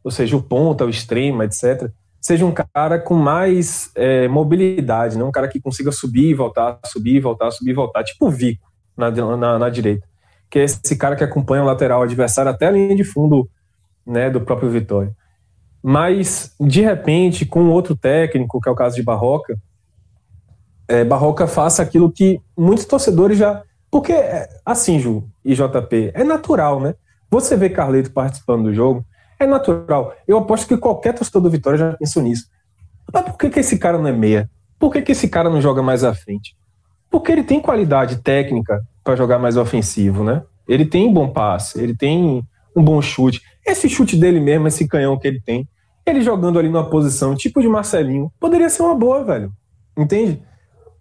ou seja, o ponta, o extremo, etc., seja um cara com mais é, mobilidade, né? um cara que consiga subir e voltar, subir e voltar, subir e voltar, tipo o Vico na, na, na, direita, que é esse cara que acompanha o lateral adversário até a linha de fundo né, do próprio Vitória. Mas, de repente, com outro técnico, que é o caso de Barroca, é, Barroca faça aquilo que muitos torcedores já. Porque, é, assim, Ju e JP, é natural, né? Você vê Carleto participando do jogo, é natural. Eu aposto que qualquer torcedor do Vitória já pensou nisso. Mas por que, que esse cara não é meia? Por que, que esse cara não joga mais à frente? Porque ele tem qualidade técnica para jogar mais ofensivo, né? Ele tem bom passe, ele tem um bom chute. Esse chute dele mesmo, esse canhão que ele tem, ele jogando ali numa posição tipo de Marcelinho, poderia ser uma boa, velho. Entende?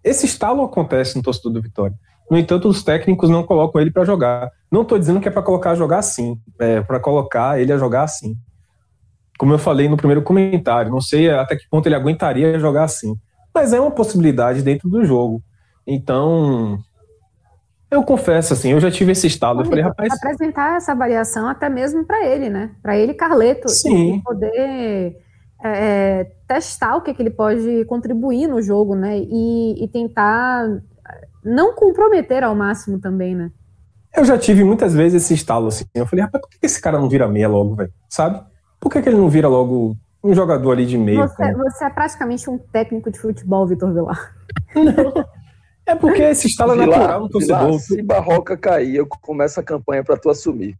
Esse estalo acontece no torcedor do Vitória. No entanto, os técnicos não colocam ele para jogar. Não estou dizendo que é para colocar a jogar assim, é para colocar ele a jogar assim. Como eu falei no primeiro comentário, não sei até que ponto ele aguentaria jogar assim, mas é uma possibilidade dentro do jogo. Então, eu confesso assim, eu já tive esse estado. Eu falei, rapaz. Apresentar essa variação até mesmo para ele, né? Para ele, Carleto, Sim. poder é, é, testar o que, que ele pode contribuir no jogo, né? E, e tentar não comprometer ao máximo também, né? Eu já tive muitas vezes esse estalo assim. Eu falei, rapaz, por que esse cara não vira meia logo, velho? Sabe? Por que, que ele não vira logo um jogador ali de meio? Você, você é praticamente um técnico de futebol, Vitor Vilar. Não. É porque esse estalo é natural no torcedor. se Barroca cair, eu começo a campanha para tu assumir.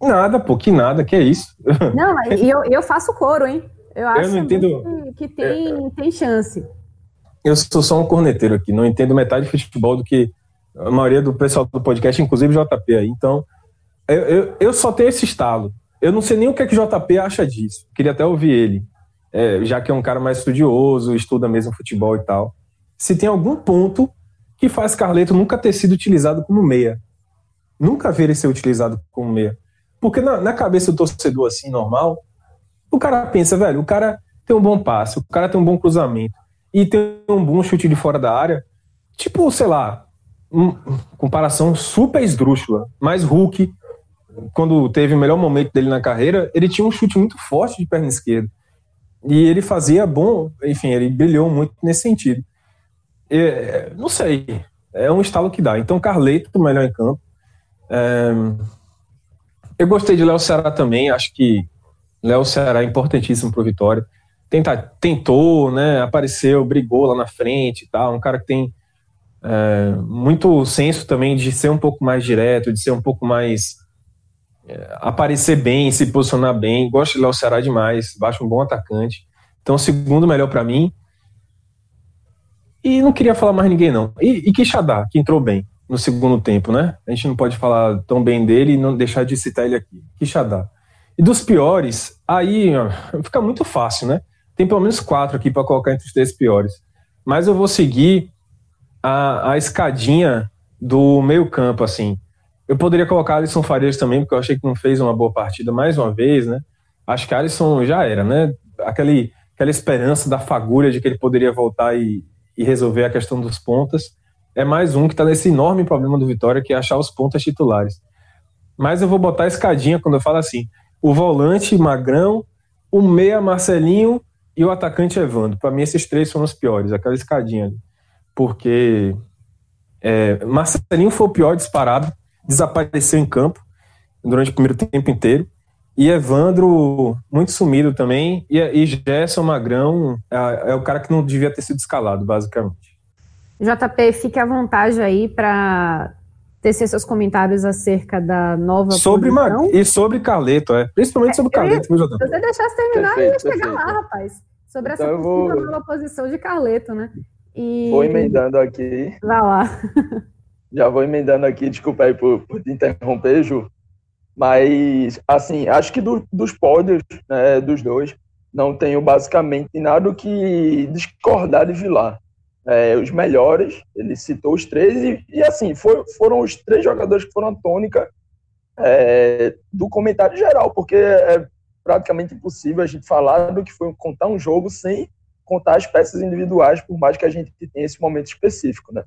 Nada, pô, que nada, que é isso. Não, eu, eu faço coro, hein? Eu acho eu não entendo... que, que tem, tem chance eu sou só um corneteiro aqui, não entendo metade de futebol do que a maioria do pessoal do podcast, inclusive JP aí. Então, eu, eu, eu só tenho esse estalo. Eu não sei nem o que, é que JP acha disso. Queria até ouvir ele, é, já que é um cara mais estudioso, estuda mesmo futebol e tal. Se tem algum ponto que faz Carleto nunca ter sido utilizado como meia. Nunca ver ele ser utilizado como meia. Porque na, na cabeça do torcedor assim, normal, o cara pensa, velho, o cara tem um bom passe, o cara tem um bom cruzamento e tem um bom chute de fora da área. Tipo, sei lá, um, comparação super esdrúxula, mas Hulk, quando teve o melhor momento dele na carreira, ele tinha um chute muito forte de perna esquerda. E ele fazia bom, enfim, ele brilhou muito nesse sentido. É, não sei, é um estalo que dá. Então, Carleto, melhor em campo. É, eu gostei de Léo Ceará também, acho que Léo Ceará é importantíssimo para o Vitória. Tenta, tentou, né, apareceu, brigou lá na frente e tal. Um cara que tem é, muito senso também de ser um pouco mais direto, de ser um pouco mais. É, aparecer bem, se posicionar bem. Gosto de Léo Ceará demais, acho um bom atacante. Então, segundo melhor para mim. E não queria falar mais ninguém, não. E, e Quixadá, que entrou bem no segundo tempo, né? A gente não pode falar tão bem dele e não deixar de citar ele aqui. Quixadá. E dos piores, aí fica muito fácil, né? Tem pelo menos quatro aqui para colocar entre os três piores. Mas eu vou seguir a, a escadinha do meio-campo, assim. Eu poderia colocar Alisson Farias também, porque eu achei que não fez uma boa partida mais uma vez, né? Acho que Alisson já era, né? Aquele, aquela esperança da fagulha de que ele poderia voltar e, e resolver a questão dos pontas. É mais um que está nesse enorme problema do Vitória, que é achar os pontas titulares. Mas eu vou botar a escadinha quando eu falo assim: o volante Magrão, o meia Marcelinho e o atacante Evandro. Para mim, esses três foram os piores, aquela escadinha. Porque é, Marcelinho foi o pior disparado, desapareceu em campo durante o primeiro tempo inteiro. E Evandro, muito sumido também. E, e Gerson Magrão é, é, o cara que não devia ter sido escalado, basicamente. JP, fique à vontade aí para tecer seus comentários acerca da nova sobre posição. E sobre Carleto, é. Principalmente sobre é, Carleto, viu, JP? Se você deixasse terminar, perfeito, eu ia chegar perfeito. lá, rapaz. Sobre essa então vou... nova posição de Carleto, né? E... Vou emendando aqui. Vai lá. Já vou emendando aqui, desculpa aí por, por te interromper, Ju. Mas, assim, acho que do, dos pódios né, dos dois, não tenho basicamente nada que discordar de Vilar. É, os melhores, ele citou os três, e, e assim, foram os três jogadores que foram a tônica é, do comentário geral, porque é praticamente impossível a gente falar do que foi contar um jogo sem contar as peças individuais, por mais que a gente tenha esse momento específico, né?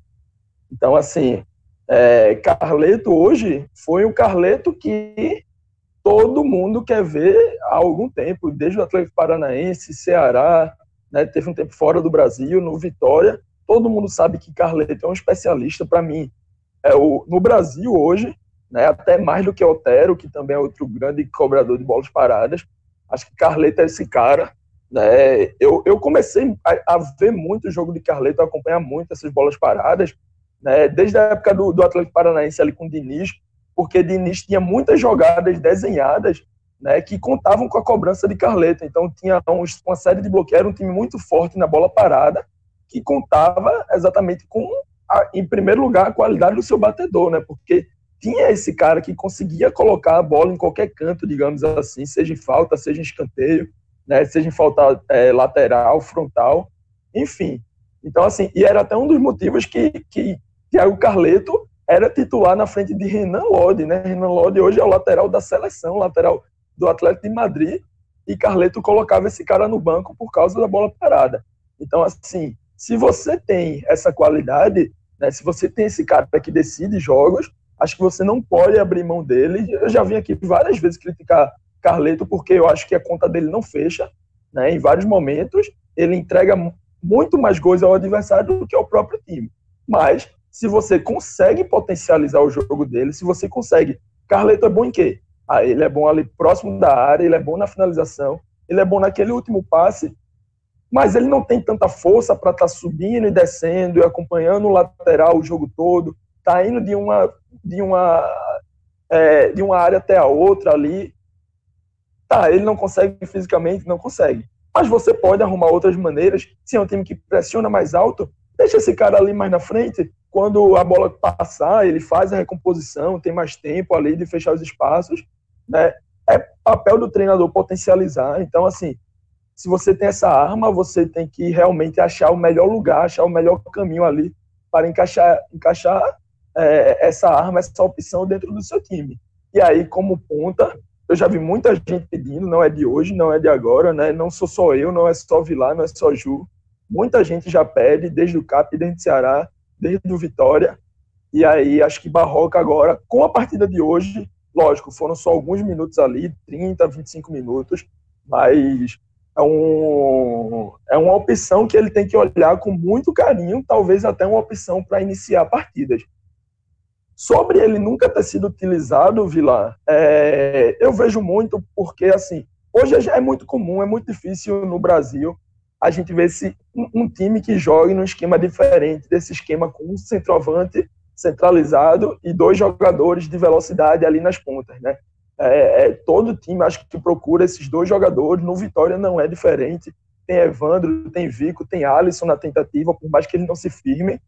Então, assim, é, Carleto hoje foi o Carleto que todo mundo quer ver há algum tempo, desde o Atlético Paranaense, Ceará, né, teve um tempo fora do Brasil, no Vitória. Todo mundo sabe que Carleto é um especialista para mim. É o, no Brasil hoje, né, até mais do que Otero, que também é outro grande cobrador de bolas paradas. Acho que Carleto é esse cara. Né? Eu, eu comecei a, a ver muito o jogo de Carleto, acompanhar muito essas bolas paradas, né, desde a época do, do Atlético Paranaense ali com o Diniz, porque Diniz tinha muitas jogadas desenhadas né, que contavam com a cobrança de Carleto. Então tinha uma série de bloqueios, um time muito forte na bola parada, que contava exatamente com, a, em primeiro lugar, a qualidade do seu batedor, né, porque tinha esse cara que conseguia colocar a bola em qualquer canto, digamos assim, seja em falta, seja em escanteio, né, seja em falta é, lateral, frontal, enfim. Então, assim, e era até um dos motivos que, que Thiago Carleto era titular na frente de Renan Lodi, né? Renan Lodi hoje é o lateral da seleção, lateral do Atlético de Madrid, e Carleto colocava esse cara no banco por causa da bola parada. Então, assim, se você tem essa qualidade, né, se você tem esse cara que decide jogos, acho que você não pode abrir mão dele. Eu já vim aqui várias vezes criticar Carleto porque eu acho que a conta dele não fecha, né? Em vários momentos ele entrega muito mais gols ao adversário do que ao próprio time. Mas se você consegue potencializar o jogo dele, se você consegue. Carleto é bom em quê? Ah, ele é bom ali próximo da área, ele é bom na finalização, ele é bom naquele último passe, mas ele não tem tanta força para estar tá subindo e descendo e acompanhando o lateral o jogo todo, tá indo de uma de uma é, de uma área até a outra ali. Tá, ele não consegue fisicamente, não consegue. Mas você pode arrumar outras maneiras. Se é um time que pressiona mais alto, deixa esse cara ali mais na frente, quando a bola passar, ele faz a recomposição, tem mais tempo ali de fechar os espaços, né? É papel do treinador potencializar. Então, assim, se você tem essa arma, você tem que realmente achar o melhor lugar, achar o melhor caminho ali para encaixar, encaixar é, essa arma, essa opção dentro do seu time. E aí, como ponta, eu já vi muita gente pedindo, não é de hoje, não é de agora, né? Não sou só eu, não é só Vilar, não é só Ju. Muita gente já pede, desde o CAP, desde o Ceará, desde o Vitória. E aí, acho que Barroca agora, com a partida de hoje, lógico, foram só alguns minutos ali, 30, 25 minutos, mas é, um, é uma opção que ele tem que olhar com muito carinho, talvez até uma opção para iniciar partidas. Sobre ele nunca ter sido utilizado, Vilar, é, eu vejo muito porque, assim, hoje já é muito comum, é muito difícil no Brasil a gente ver esse, um, um time que jogue num esquema diferente desse esquema com um centroavante centralizado e dois jogadores de velocidade ali nas pontas, né? É, é, todo time acho que procura esses dois jogadores. No Vitória não é diferente. Tem Evandro, tem Vico, tem Alisson na tentativa, por mais que ele não se firme.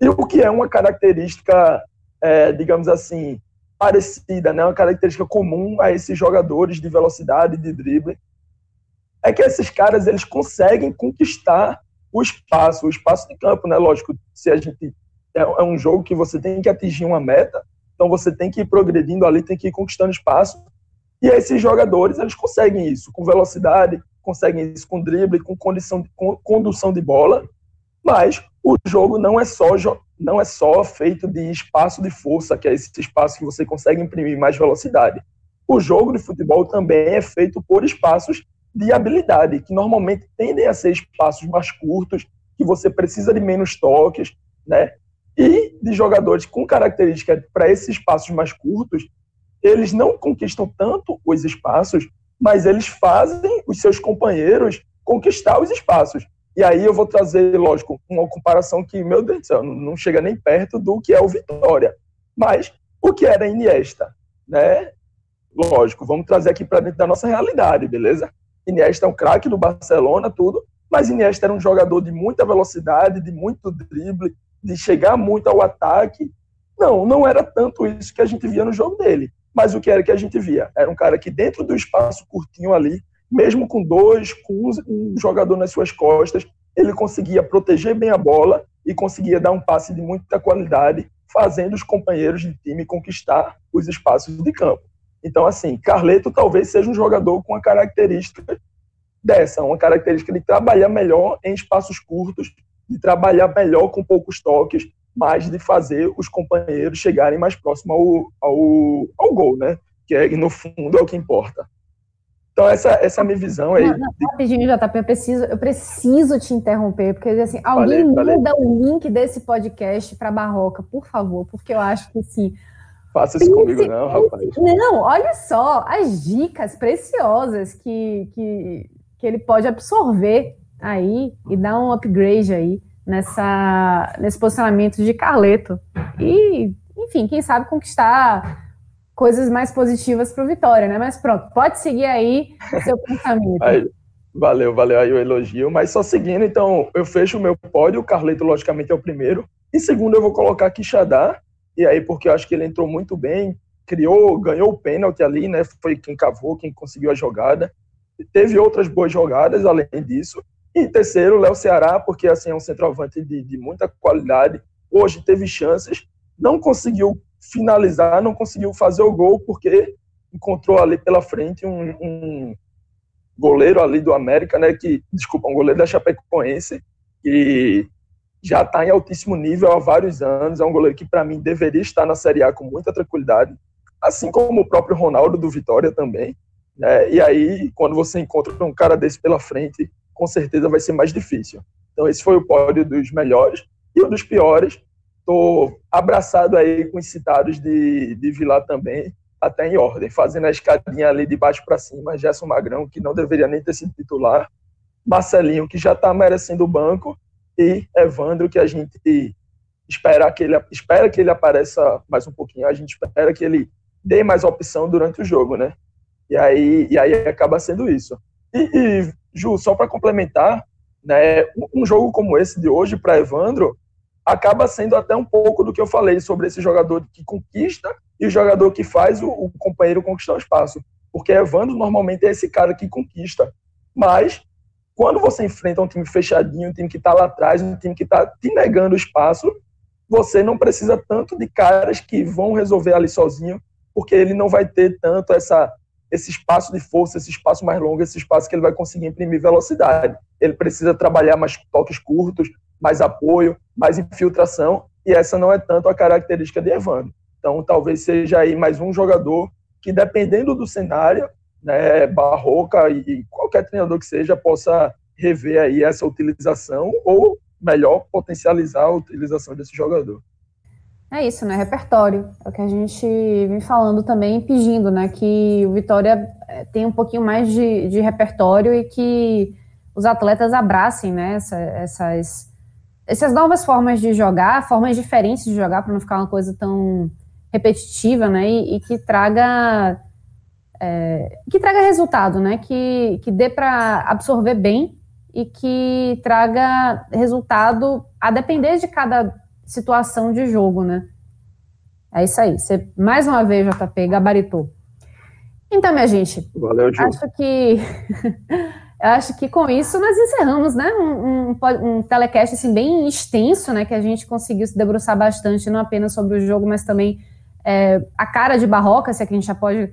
E o que é uma característica é, digamos assim, parecida, né? uma característica comum a esses jogadores de velocidade, de drible, é que esses caras eles conseguem conquistar o espaço, o espaço de campo, né? Lógico, se a gente é, é um jogo que você tem que atingir uma meta, então você tem que ir progredindo ali, tem que ir conquistando espaço. E esses jogadores, eles conseguem isso com velocidade, conseguem isso com drible, com condição de, com condução de bola. Mas o jogo não é só não é só feito de espaço de força, que é esse espaço que você consegue imprimir mais velocidade. O jogo de futebol também é feito por espaços de habilidade, que normalmente tendem a ser espaços mais curtos, que você precisa de menos toques, né? E de jogadores com características para esses espaços mais curtos, eles não conquistam tanto os espaços, mas eles fazem os seus companheiros conquistar os espaços. E aí eu vou trazer, lógico, uma comparação que, meu Deus do céu, não chega nem perto do que é o Vitória. Mas o que era Iniesta, né? Lógico, vamos trazer aqui para dentro da nossa realidade, beleza? Iniesta é um craque do Barcelona, tudo, mas Iniesta era um jogador de muita velocidade, de muito drible, de chegar muito ao ataque. Não, não era tanto isso que a gente via no jogo dele. Mas o que era que a gente via? Era um cara que dentro do espaço curtinho ali, mesmo com dois, com um jogador nas suas costas, ele conseguia proteger bem a bola e conseguia dar um passe de muita qualidade, fazendo os companheiros de time conquistar os espaços de campo. Então, assim, Carleto talvez seja um jogador com uma característica dessa, uma característica de trabalhar melhor em espaços curtos, de trabalhar melhor com poucos toques, mas de fazer os companheiros chegarem mais próximo ao, ao, ao gol, né? Que é, no fundo é o que importa. Então, essa, essa é a minha visão aí. Não, não, rapidinho, JP, eu preciso, eu preciso te interromper, porque assim, alguém manda o link desse podcast para Barroca, por favor, porque eu acho que sim. Faça isso comigo, não, rapaz. Não, olha só as dicas preciosas que, que, que ele pode absorver aí e dar um upgrade aí nessa, nesse posicionamento de Carleto. E, enfim, quem sabe conquistar coisas mais positivas para o Vitória, né? Mas pronto, pode seguir aí seu pensamento. Aí, valeu, valeu aí o elogio. Mas só seguindo, então, eu fecho o meu pódio, o Carleto, logicamente, é o primeiro. E segundo, eu vou colocar Quixadá, e aí, porque eu acho que ele entrou muito bem, criou, ganhou o pênalti ali, né? Foi quem cavou, quem conseguiu a jogada. Teve outras boas jogadas além disso. E terceiro, Léo Ceará, porque assim é um centroavante de, de muita qualidade. Hoje teve chances, não conseguiu finalizar, não conseguiu fazer o gol porque encontrou ali pela frente um, um goleiro ali do América, né? Que desculpa, um goleiro da Chapecoense que já está em altíssimo nível há vários anos. É um goleiro que para mim deveria estar na Série A com muita tranquilidade, assim como o próprio Ronaldo do Vitória também. Né? E aí, quando você encontra um cara desse pela frente, com certeza vai ser mais difícil. Então, esse foi o pódio dos melhores. E o dos piores, Estou abraçado aí com os citados de, de Vilar também, até em ordem, fazendo a escadinha ali de baixo para cima. Gerson Magrão, que não deveria nem ter sido titular. Marcelinho, que já está merecendo o banco. E Evandro, que a gente espera que, ele, espera que ele apareça mais um pouquinho. A gente espera que ele dê mais opção durante o jogo, né? E aí, e aí acaba sendo isso. E, e Ju, só para complementar, né, um jogo como esse de hoje para Evandro acaba sendo até um pouco do que eu falei sobre esse jogador que conquista e o jogador que faz o, o companheiro conquistar o espaço. Porque Evandro normalmente é esse cara que conquista. Mas quando você enfrenta um time fechadinho, um time que está lá atrás, um time que está te negando espaço, você não precisa tanto de caras que vão resolver ali sozinho, porque ele não vai ter tanto essa esse espaço de força, esse espaço mais longo, esse espaço que ele vai conseguir imprimir velocidade. Ele precisa trabalhar mais toques curtos, mais apoio, mais infiltração, e essa não é tanto a característica de Evandro. Então, talvez seja aí mais um jogador que, dependendo do cenário, né, Barroca e qualquer treinador que seja, possa rever aí essa utilização ou, melhor, potencializar a utilização desse jogador. É isso, né? Repertório. É o que a gente vem falando também, pedindo, né? Que o Vitória eh, tenha um pouquinho mais de, de repertório e que os atletas abracem, né? Essa, essas, essas novas formas de jogar, formas diferentes de jogar, para não ficar uma coisa tão repetitiva, né? E, e que traga é, que traga resultado, né? Que, que dê para absorver bem e que traga resultado a depender de cada situação de jogo, né? É isso aí. Você, mais uma vez, JP, gabaritou. Então, minha gente, Valeu, acho que acho que com isso nós encerramos, né? Um, um, um, telecast assim, bem extenso, né? Que a gente conseguiu se debruçar bastante, não apenas sobre o jogo, mas também é, a cara de Barroca, se é que a gente já pode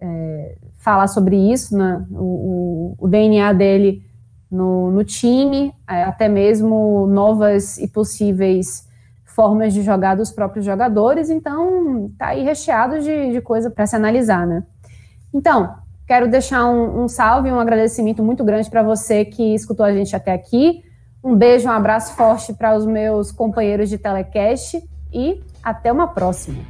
é, falar sobre isso, né? O, o, o DNA dele no, no time, é, até mesmo novas e possíveis formas de jogar dos próprios jogadores, então tá aí recheado de, de coisa para se analisar, né? Então, quero deixar um, um salve, um agradecimento muito grande para você que escutou a gente até aqui. Um beijo, um abraço forte para os meus companheiros de telecast e até uma próxima.